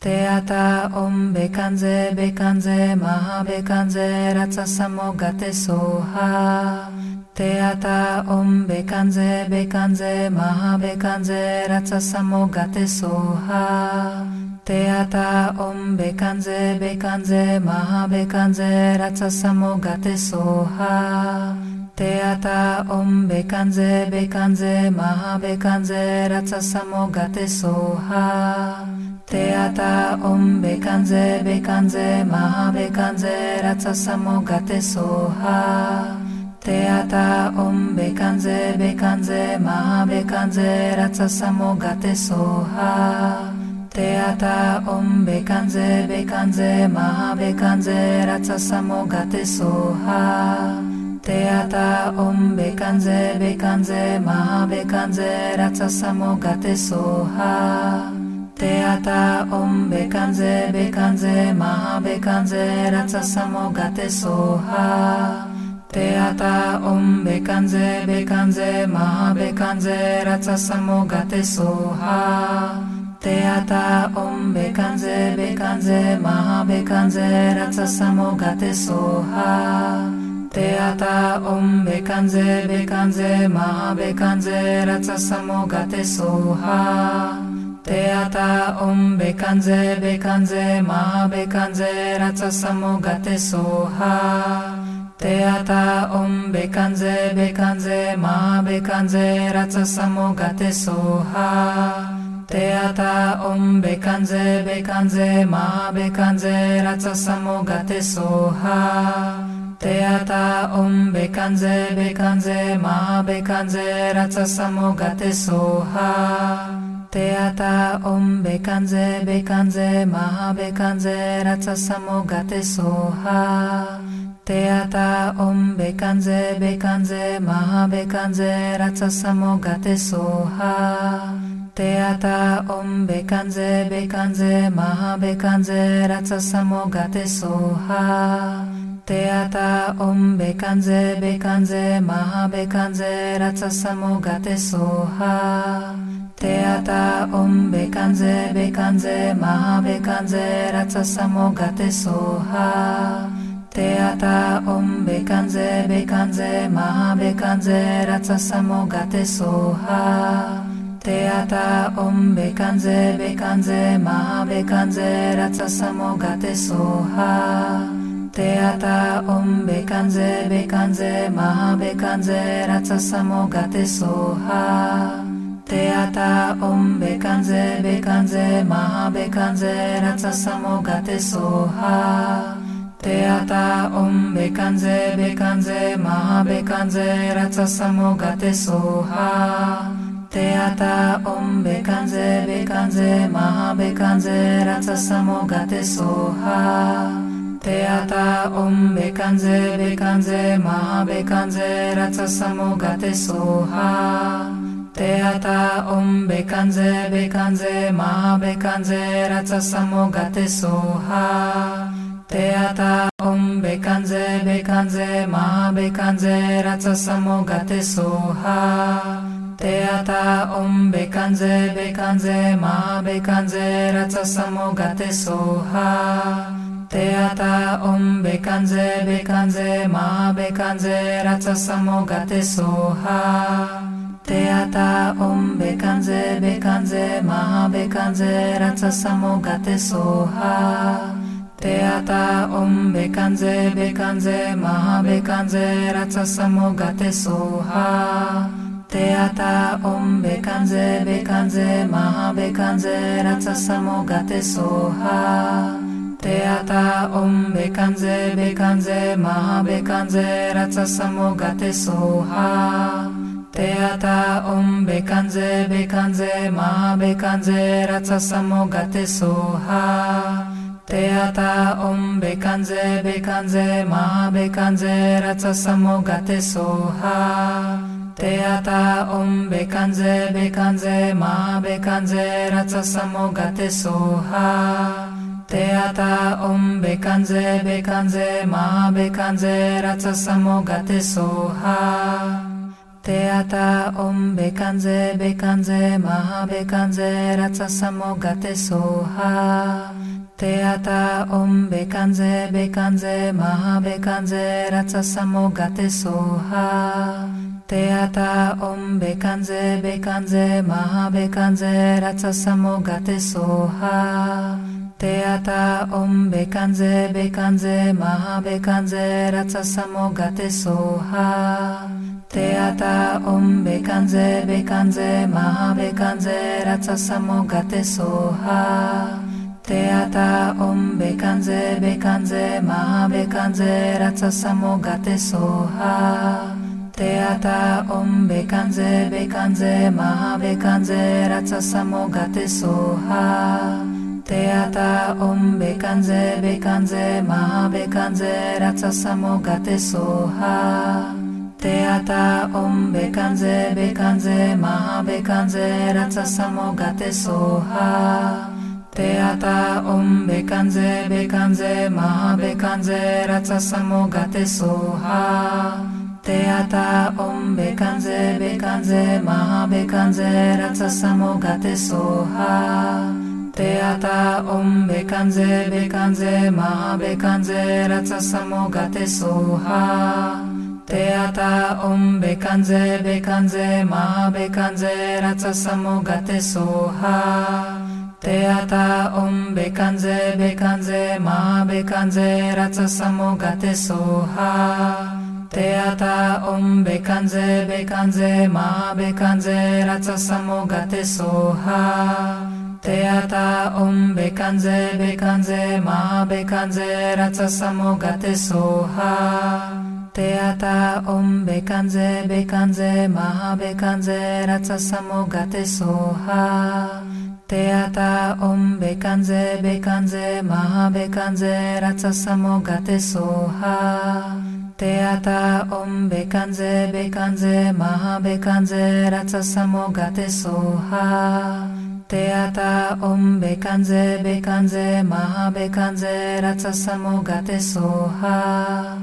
Teata om bekanze bekanze maha bekanze ratsa samogate soha. Teata om bekanze bekanze maha bekanze ratsa samogate soha. Teata om bekanze bekanze maha bekanze ratsa samogate soha. Teata om bekanze bekanze maha bekanze ratsa samogate soha. Teata om bekanze bekanze maha bekanze ratsa samogate soha. Teata om bekanze bekanze maha bekanze ratsa samogate soha. Teata om bekanze bekanze maha bekanze ratsa samogate soha. Teata om bekanze bekanze maha bekanze ratsa samogate soha. Te ata om bekanze bekanze maha bekanze ratsa samogate soha. Te ata om bekanze bekanze maha bekanze ratsa samogate soha. Te ata om bekanze bekanze maha bekanze ratsa samogate soha. Te ata om bekanze bekanze maha bekanze ratsa samogate soha. ते अता ऊम् bekanze भेकंजे मा बेकाञे रच समो गते सोहा ते अता ऊं bekanze भेकंजे मा बेकाञे रच समो गते सोहा ते bekanze ऊं भेकंजे भेकंजे मा बेकाञे रच समो गते सोहा ते अता ऊम् भेकंजे भेकंजे मा बेकाञे Teata Om Bekanze Bekanze Maha Bekanze Ratsa Samogate Soha Teata Om Bekanze Bekanze Maha Bekanze Ratsa Samogate Soha Teata Om Bekanze Bekanze Maha Bekanze Ratsa Samogate Soha Teata Om Bekanze Bekanze Maha Bekanze Ratsa Samogate Soha Teata om bekanze bekanze maha bekanze ratsa samogate soha. Teata om bekanze bekanze maha bekanze ratsa samogate soha. Teata om bekanze bekanze maha bekanze ratsa samogate soha. Teata om bekanze bekanze maha bekanze ratsa samogate soha. Teata om bekanze bekanze maha bekanze ratsa samogate soha. Teata om bekanze bekanze maha bekanze ratsa samogate soha. Teata om bekanze bekanze maha bekanze ratsa samogate soha. Teata om bekanze bekanze maha bekanze ratsa samogate soha. ते अता ऊम् बेकाञ बे bekanze मा बेकाञे रचसमो गते सोहा ते अता ऊं बे bekanze बेकाञे मा बेकाञे रचसमो गते सोहा ते अता ऊं bekanze कञे बेकाञे मा बेकाञे रचसमो गते सोहा ते अता bekanze बेकाञे बेकाञे मा बेकाञ्झे रचसमो गते Soha Teata om bekanze bekanze maha bekanze ratsa samogate soha. Teata om bekanze bekanze maha bekanze ratsa samogate soha. Teata om bekanze bekanze maha bekanze ratsa samogate soha. Teata om bekanze bekanze maha bekanze ratsa samogate soha. Teata om bekanze bekanze ma bekanze ratsa samogate soha. Teata om bekanze bekanze ma bekanze ratsa samogate soha. Teata om bekanze bekanze ma bekanze ratsa samogate soha. Teata om bekanze bekanze ma bekanze ratsa samogate soha. ऊम् भेकंजे बेखाञे मा बेकाञे रच समो गते Soha Teata Om Bekanze Bekanze Maha Bekanze Ratsa Samogate Soha Teata Om Bekanze Bekanze Maha Bekanze Ratsa Samogate Soha Teata Om Bekanze Bekanze Maha Bekanze Ratsa Samogate Soha Teata Om Bekanze Bekanze Maha Bekanze Ratsa Samogate Soha Teata Om Bekanze Bekanze Maha Bekanze Ratsa Samogate Soha Teata Om Bekanze Bekanze Maha Bekanze Ratsa Samogate Soha Teata Om Bekanze Bekanze Maha Bekanze Ratsa Samogate Soha Teata Om Bekanze Bekanze Maha Bekanze Ratsa Samogate Soha Teata Om Bekanze Bekanze Maha Bekanze Ratsa Samogate Soha. Teata Om Bekanze Bekanze Maha Bekanze Ratsa Samogate Soha. Teata Om Bekanze Bekanze Maha Bekanze Ratsa Samogate Soha. Teata Om Bekanze Bekanze Maha Bekanze Ratsa Samogate Soha Teata Om Bekanze Bekanze Ma Bekanze Ratsa Samogate Soha. Teata Om Bekanze Bekanze Ma Bekanze Ratsa Samogate Soha. Teata Om Bekanze Bekanze Ma Bekanze Ratsa Samogate Soha. Teata Om Bekanze Bekanze Ma Bekanze Ratsa Samogate Soha Teata Om Bekanze Bekanze Maha Bekanze Ratsa Samogate Soha Teata Om Bekanze Bekanze Maha Bekanze Ratsa Samogate Soha Teata Om Bekanze Bekanze Maha Bekanze Ratsa Samogate Soha Teata Om Bekanze Bekanze Maha Bekanze Ratsa Samogate Soha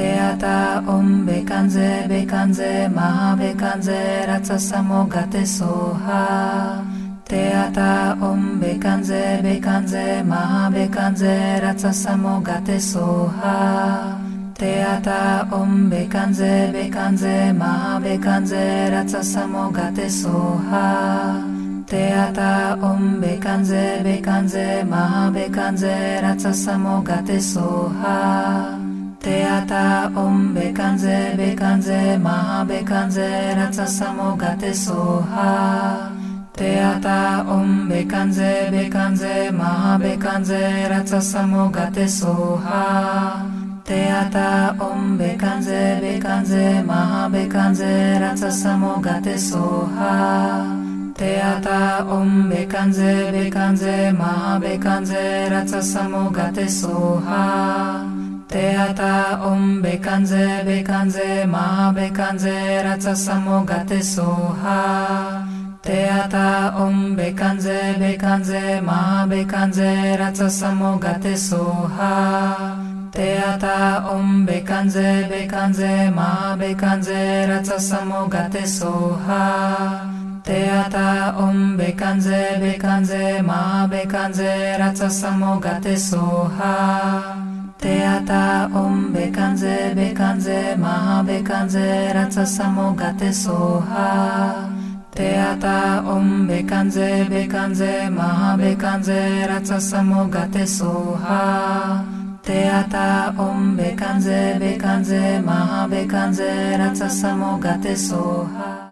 Teata Om Bekanze Bekanze Maha Bekanze Ratsa Samogate Soha Teata Om Bekanze Bekanze Maha Bekanze Ratsa Samogate Soha Teata Om Bekanze Bekanze Maha Bekanze Ratsa Samogate Soha Teata Om Bekanze Bekanze Maha Bekanze Ratsa Samogate Soha Teata Om Bekanze Bekanze Maha Bekanze Ratsa Samogate Soha Teata Om Bekanze Bekanze Maha Bekanze Ratsa Samogate Soha Teata Om Bekanze Bekanze Maha Bekanze Ratsa Samogate Soha Teata Om Bekanze Bekanze Maha Bekanze Ratsa Samogate Soha ते अता ऊं बेकाञ्झे bekanze मा बेकाञे रचसमो गते सोहा ते अता ऊं बे bekanze बेकाञे मा बेकाञे रचसमो गते सोहा ते अता ऊं bekanze बेकाञे मा बेकाञ्झे रचसमो गते सोहा ते अता ऊं bekanze बेकाञे मा बेकाञे रच समो गते Soha Teata Om Bekanze Bekanze Maha Bekanze Ratsa Samogate Soha. Teata Om Bekanze Bekanze Maha Bekanze Ratsa Samogate Soha. Teata Om Bekanze Bekanze Maha Bekanze Ratsa Samogate Soha.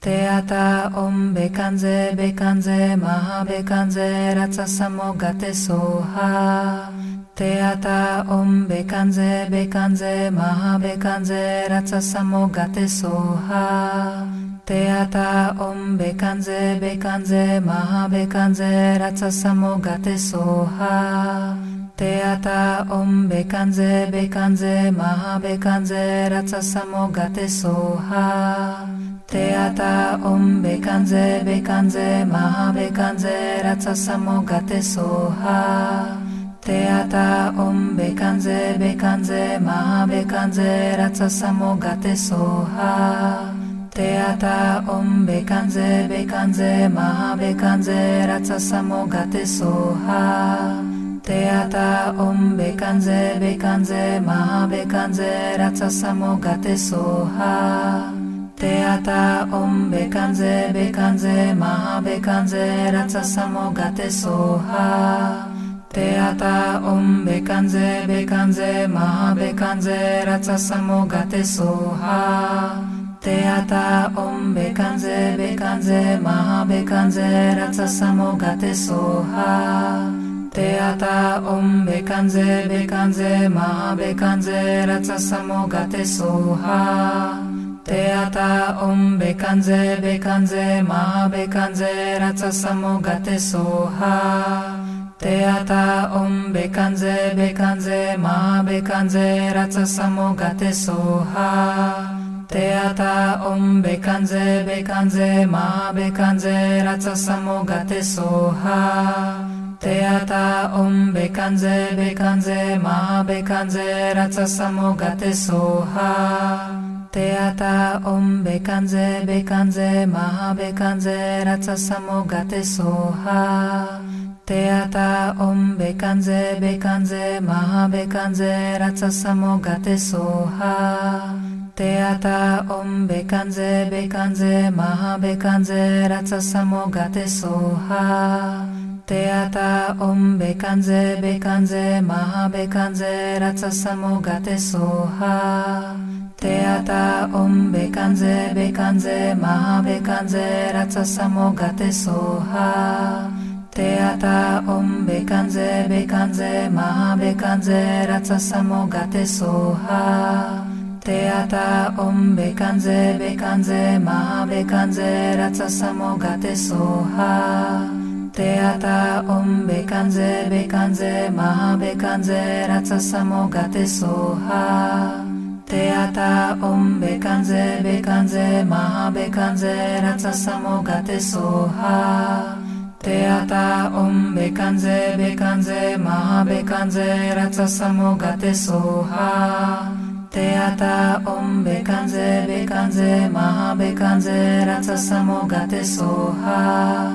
Teata Om Bekanze Bekanze Maha Bekanze Ratsa Samogate Soha Teata Om Bekanze Bekanze Maha Bekanze Ratsa Samogate Soha Teata Om Bekanze Bekanze Maha Bekanze Ratsa Samogate Soha Teata Om Bekanze Bekanze Maha Bekanze Ratsasamogate Soha Teata Om Bekanze Bekanze Maha Bekanze Ratsasamogate Soha Teata Om Bekanze Bekanze Maha Bekanze Ratsasamogate Soha. Teata Om Bekanze Bekanze Maha Bekanze Ratsasamogate Soha. Teata Om Bekanze Bekanze Maha Bekanze Ratsasamogate Soha. Teata Om Bekanze Bekanze Maha Bekanze Ratsasamogate Soha Teata Om Bekanze Bekanze Maha Bekanze Ratsasamogate Soha Teata Om Bekanze Bekanze Maha Bekanze Ratsasamogate Soha Teata Om Bekanze Bekanze Maha Bekanze Ratsasamogate Soha Teata Om Bekanze Bekanze Maha Bekanze Ratsasamogate Soha Teata Om Bekanze Bekanze Maha Bekanze Ratsasamogate Soha Teata Om Bekanze Bekanze Maha Bekanze Ratsasamogate Soha Teata Om Bekanze Bekanze Maha Bekanze Ratsasamogate Soha Teata Om Bekanze Bekanze Maha Bekanze Ratsasamogate Soha Teata Om Bekanze Bekanze Maha Bekanze Ratsasamogate Soha Teata Om Bekanze Bekanze Maha Bekanze Ratsasamogate Soha Teata Om Bekanze Bekanze Maha Bekanze Ratsasamogate Soha Teata Om Bekanze Bekanze Maha Bekanze Ratsasamogate Soha Teata Om Bekanze Bekanze Maha Bekanze Ratsasamogate Soha. Teata Om Bekanze Bekanze Maha Bekanze Ratsasamogate Soha. Teata Om Bekanze Bekanze Maha Bekanze Ratsasamogate Soha. Teata Om Bekanze Bekanze Maha Bekanze Ratsasamogate Soha Teata Om Bekanze Bekanze Maha Bekanze Ratsasamogate Soha Teata Om Bekanze Bekanze Maha Bekanze Ratsasamogate Soha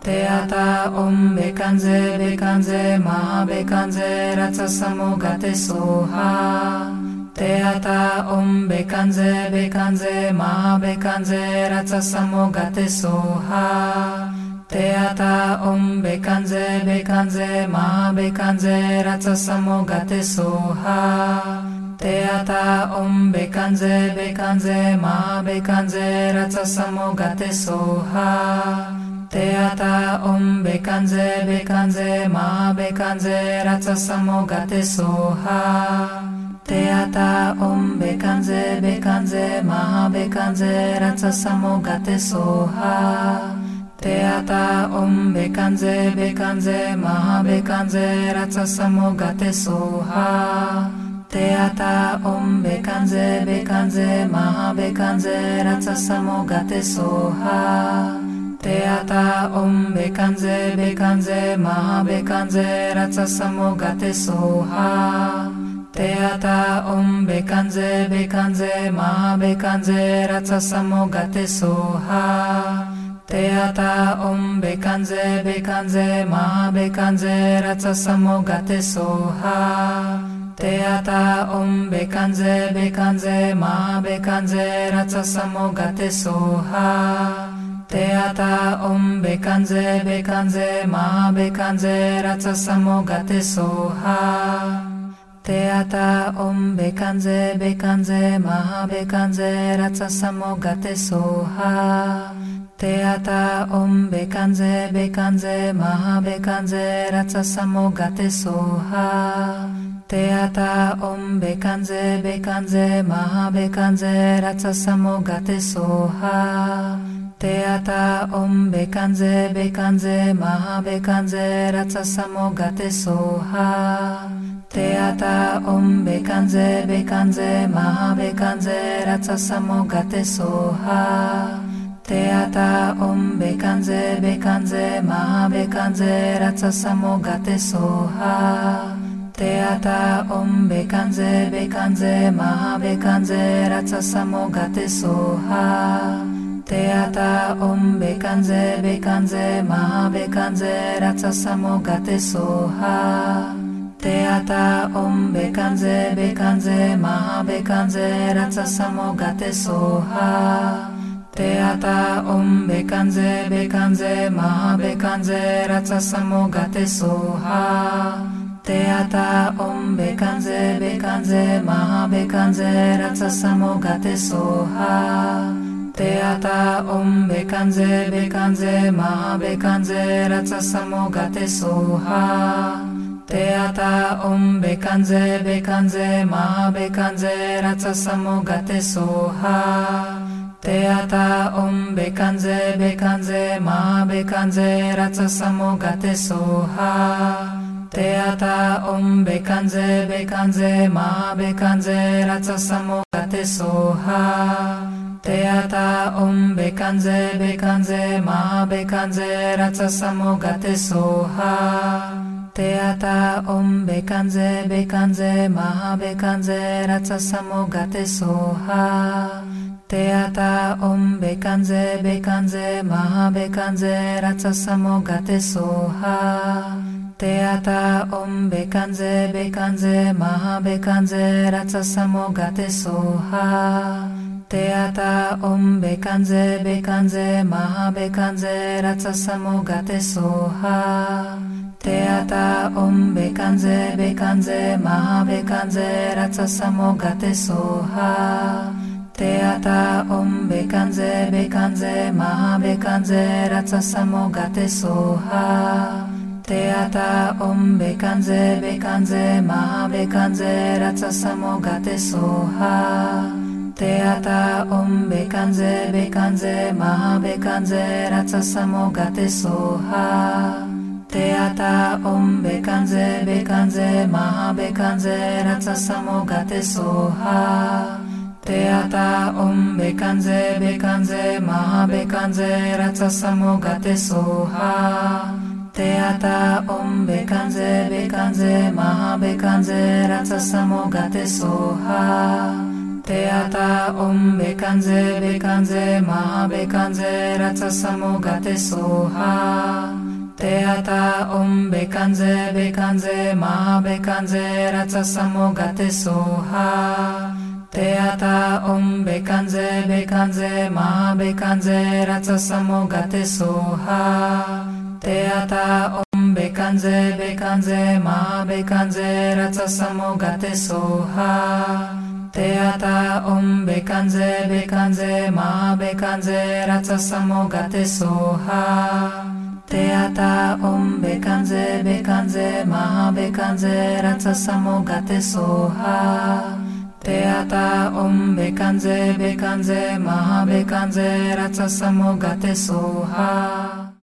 Teata Om Bekanze Bekanze Maha Bekanze Ratsasamogate Soha Teata Om Bekanze Bekanze Maha Bekanze Ratsasamogate Soha Teata Om Bekanze Bekanze Maha Bekanze Ratsasamogate Soha Teata Om Bekanze Bekanze Maha Bekanze Ratsasamogate Soha Teata Om Bekanze Bekanze Maha Bekanze Ratsasamogate Soha Teata Om Bekanze Bekanze Maha Bekanze Ratsasamogate Soha Teata Om Bekanze Bekanze Maha Bekanze Ratsasamogate Soha Teata Om Bekanze Bekanze Maha Bekanze Ratsasamogate Soha Teata Om Bekanze Bekanze Maha Bekanze Ratsasamogate Soha Teata Om Bekanze Bekanze Maha Bekanze Ratsasamogate Soha Teata Om Bekanze Bekanze Maha Bekanze Ratsasamogate Soha Teata Om Bekanze Bekanze Maha Bekanze Ratsasamogate Soha Teata Om Bekanze Bekanze Maha Bekanze Ratsasamogate Soha Teata Om Bekanze Bekanze Maha Bekanze Ratsasamogate Soha Teata Om Bekanze Bekanze Maha Bekanze Ratsasamogate Soha Teata Om Bekanze Bekanze Maha Bekanze Ratsasamogate Soha Teata Om Bekanze Bekanze Maha Bekanze Ratsa Samogate Soha Teata Om Bekanze Bekanze Maha Bekanze Ratsa Samogate Soha Teata Om Bekanze Bekanze Maha Bekanze Ratsa Samogate Soha Teata Om Bekanze Bekanze Maha Bekanze Ratsa Samogate Soha Teata Om Bekanze Bekanze Maha Bekanze Ratsa Samogate Soha Teata Om Bekanze Bekanze Maha Bekanze Ratsa Samogate Soha. Teata Om Bekanze Bekanze Maha Bekanze Ratsa Samogate Soha. Teata Om Bekanze Bekanze Maha Bekanze Ratsa Samogate Soha. Teata Om Bekanze Bekanze Maha Bekanze Ratsa Samogate Soha Teata Om Bekanze Bekanze Maha Bekanze Ratsa Samogate Soha Teata Om Bekanze Bekanze Maha Bekanze Ratsa Samogate Soha Teata Om Bekanze Bekanze Maha Bekanze Ratsa Samogate Soha Teata Om Bekanze Bekanze Maha Bekanze Ratsa Samogate Soha Teata Om Bekanze Bekanze Maha Bekanze Ratsa Samogate Soha. Teata Om Bekanze Bekanze Maha Bekanze Ratsa Samogate Soha. Teata Om Bekanze Bekanze Maha Bekanze Ratsa Samogate Soha Teata Om Bekanze Bekanze Maha Bekanze Ratsa Samogate Soha Teata Om Bekanze Bekanze Maha Bekanze Ratsa Samogate Soha Teata Om Bekanze Bekanze Maha Bekanze Ratsa Samogate Soha Teata Om Bekanze Bekanze Maha Bekanze Ratsa Samogate Soha Teata Om Bekanze Bekanze Maha Bekanze Ratsa Samogate Soha Teata Om Bekanze Bekanze Maha Bekanze Ratsa Samogate Soha Teata Om Bekanze Bekanze Maha Bekanze Ratsa Samogate Soha Teata Om Bekanze Bekanze Maha Bekanze Ratsa Samogate Soha Teata Om Bekanze Bekanze Maha Bekanze Ratsa Samogate Soha Teata Om Bekanze Bekanze Maha Bekanze Ratsa Samogate Soha Teata Om Bekanze Bekanze Maha Bekanze Ratsa Samogate Soha Teata Om Bekanze Bekanze Maha Bekanze Ratsa Samogate Soha Teata Om Bekanze Bekanze Maha Bekanze Ratsa Samogate Soha. Teata Om Bekanze Bekanze Maha Bekanze Ratsa Samogate Soha. Teata Om Bekanze Bekanze Maha Bekanze Ratsa Samogate Soha